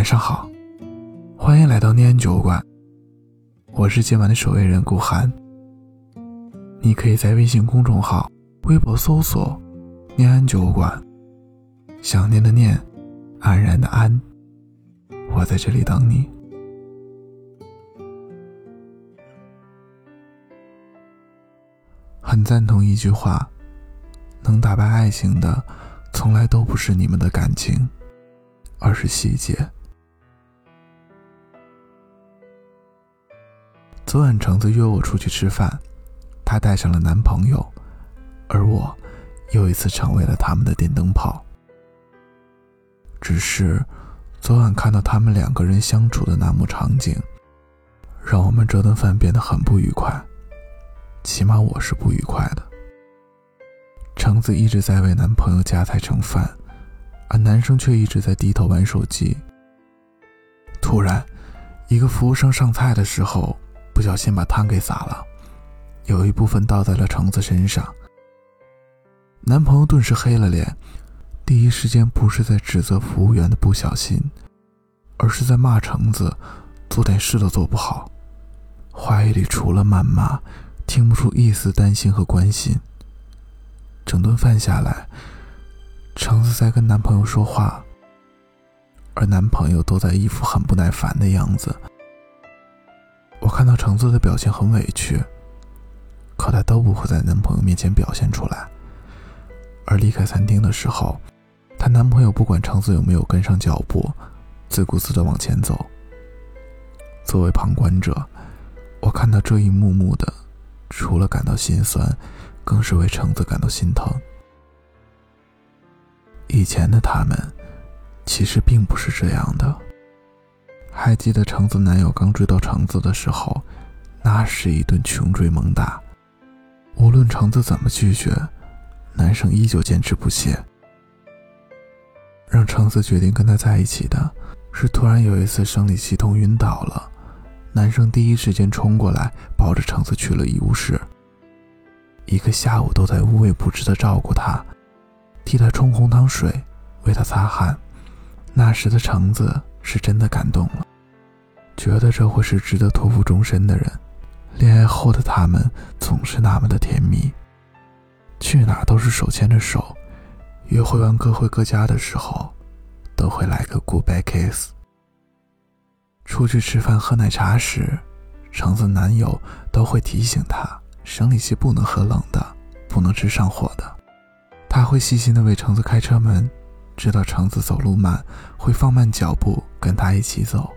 晚上好，欢迎来到念安酒馆，我是今晚的守卫人顾寒。你可以在微信公众号、微博搜索“念安酒馆”，想念的念，安然的安，我在这里等你。很赞同一句话：能打败爱情的，从来都不是你们的感情，而是细节。昨晚橙子约我出去吃饭，她带上了男朋友，而我又一次成为了他们的电灯泡。只是，昨晚看到他们两个人相处的那幕场景，让我们这顿饭变得很不愉快。起码我是不愉快的。橙子一直在为男朋友夹菜盛饭，而男生却一直在低头玩手机。突然，一个服务生上菜的时候。不小心把汤给洒了，有一部分倒在了橙子身上。男朋友顿时黑了脸，第一时间不是在指责服务员的不小心，而是在骂橙子做点事都做不好，话语里除了谩骂，听不出一丝担心和关心。整顿饭下来，橙子在跟男朋友说话，而男朋友都在一副很不耐烦的样子。我看到橙子的表现很委屈，可她都不会在男朋友面前表现出来。而离开餐厅的时候，她男朋友不管橙子有没有跟上脚步，自顾自的往前走。作为旁观者，我看到这一幕幕的，除了感到心酸，更是为橙子感到心疼。以前的他们，其实并不是这样的。还记得橙子男友刚追到橙子的时候，那是一顿穷追猛打。无论橙子怎么拒绝，男生依旧坚持不懈。让橙子决定跟他在一起的，是突然有一次生理期痛晕倒了，男生第一时间冲过来抱着橙子去了医务室。一个下午都在无微不至的照顾她，替她冲红糖水，为她擦汗。那时的橙子。是真的感动了，觉得这会是值得托付终身的人。恋爱后的他们总是那么的甜蜜，去哪都是手牵着手，约会完各回各家的时候，都会来个 goodbye kiss。出去吃饭喝奶茶时，橙子男友都会提醒她，生理期不能喝冷的，不能吃上火的。他会细心的为橙子开车门。知道橙子走路慢，会放慢脚步跟他一起走。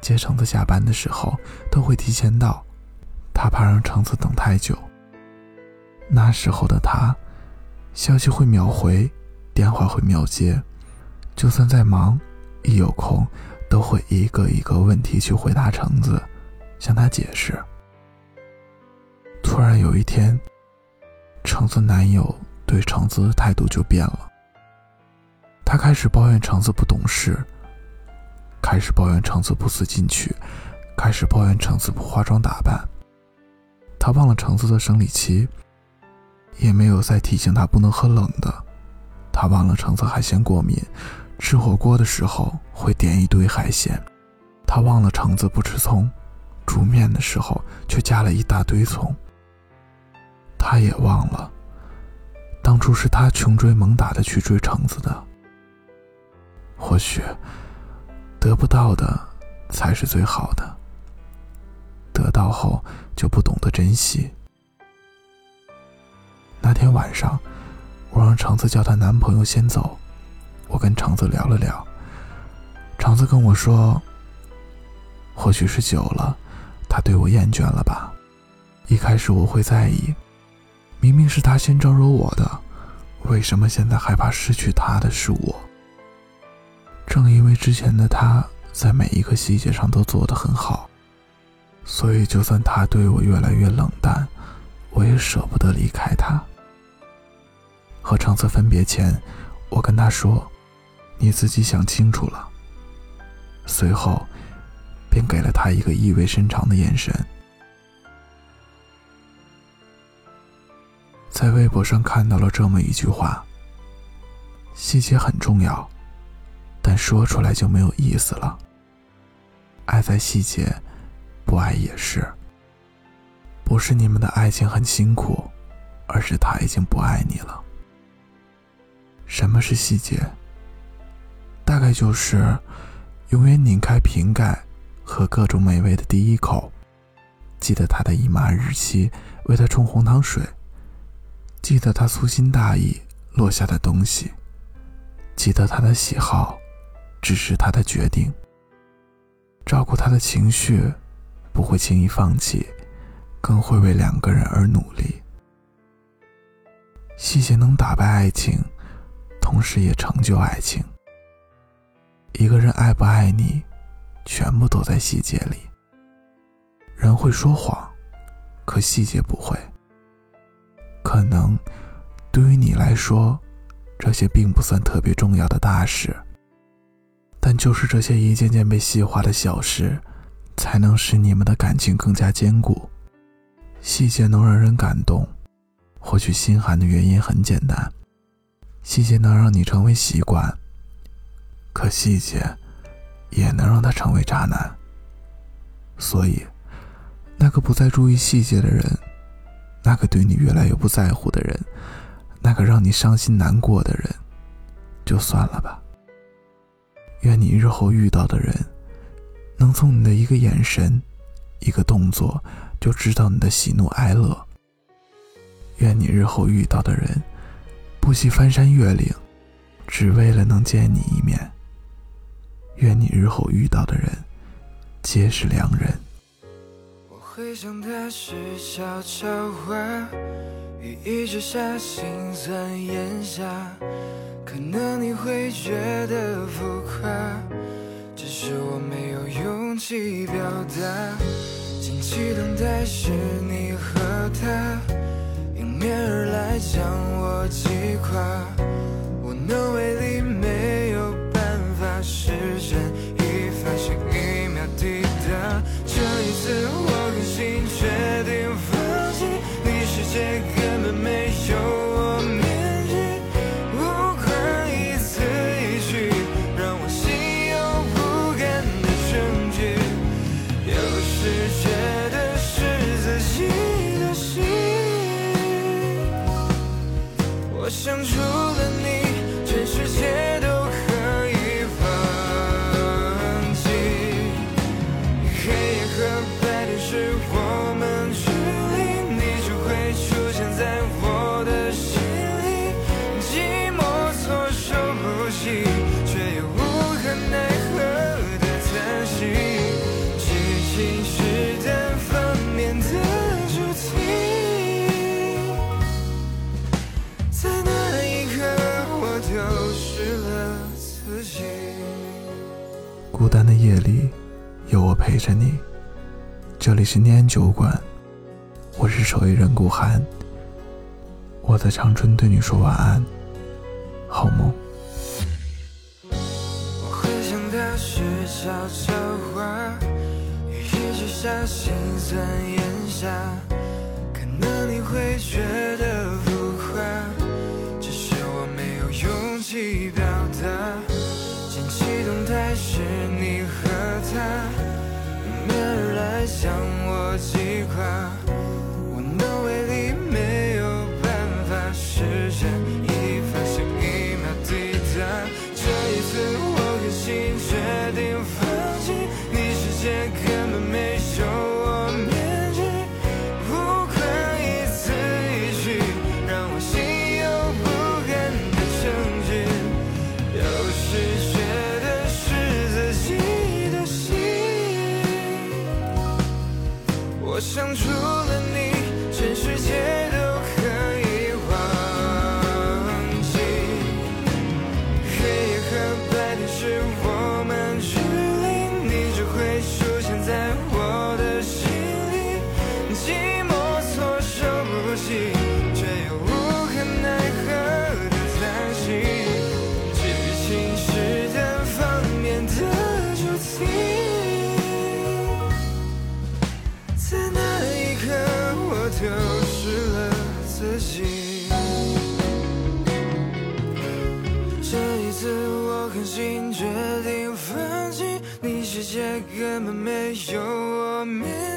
接橙子下班的时候都会提前到，他怕让橙子等太久。那时候的他，消息会秒回，电话会秒接，就算再忙，一有空都会一个一个问题去回答橙子，向他解释。突然有一天，橙子男友对橙子的态度就变了。他开始抱怨橙子不懂事，开始抱怨橙子不思进取，开始抱怨橙子不化妆打扮。他忘了橙子的生理期，也没有再提醒他不能喝冷的。他忘了橙子海鲜过敏，吃火锅的时候会点一堆海鲜。他忘了橙子不吃葱，煮面的时候却加了一大堆葱。他也忘了，当初是他穷追猛打的去追橙子的。或许，得不到的才是最好的。得到后就不懂得珍惜。那天晚上，我让橙子叫她男朋友先走，我跟橙子聊了聊。橙子跟我说：“或许是久了，他对我厌倦了吧。一开始我会在意，明明是他先招惹我的，为什么现在害怕失去他的是我？”正因为之前的他在每一个细节上都做得很好，所以就算他对我越来越冷淡，我也舍不得离开他。和橙子分别前，我跟他说：“你自己想清楚了。”随后，便给了他一个意味深长的眼神。在微博上看到了这么一句话：“细节很重要。”但说出来就没有意思了。爱在细节，不爱也是。不是你们的爱情很辛苦，而是他已经不爱你了。什么是细节？大概就是永远拧开瓶盖，喝各种美味的第一口，记得他的姨妈日期，为他冲红糖水，记得他粗心大意落下的东西，记得他的喜好，支持他的决定，照顾他的情绪，不会轻易放弃。更会为两个人而努力。细节能打败爱情，同时也成就爱情。一个人爱不爱你，全部都在细节里。人会说谎，可细节不会。可能对于你来说，这些并不算特别重要的大事，但就是这些一件件被细化的小事，才能使你们的感情更加坚固。细节能让人感动，或许心寒的原因很简单。细节能让你成为习惯，可细节也能让他成为渣男。所以，那个不再注意细节的人，那个对你越来越不在乎的人，那个让你伤心难过的人，就算了吧。愿你日后遇到的人，能从你的一个眼神，一个动作。就知道你的喜怒哀乐。愿你日后遇到的人，不惜翻山越岭，只为了能见你一面。愿你日后遇到的人，皆是良人。我会想的是悄悄话，雨一直下，心酸咽下，可能你会觉得浮夸，只是我没有勇气表达。静期等待是你和他迎面而来，将我击垮。无能为力，没有办法实这里是念安酒馆，我是守夜人顾寒。我在长春对你说晚安，好梦。我会想的是悄悄话，雨一直下，心酸咽下，可能你会觉得浮夸，只是我没有勇气表达。激动态是你和他，将我击垮，丢失了自己。这一次我狠心决定放弃你世界根本没有我面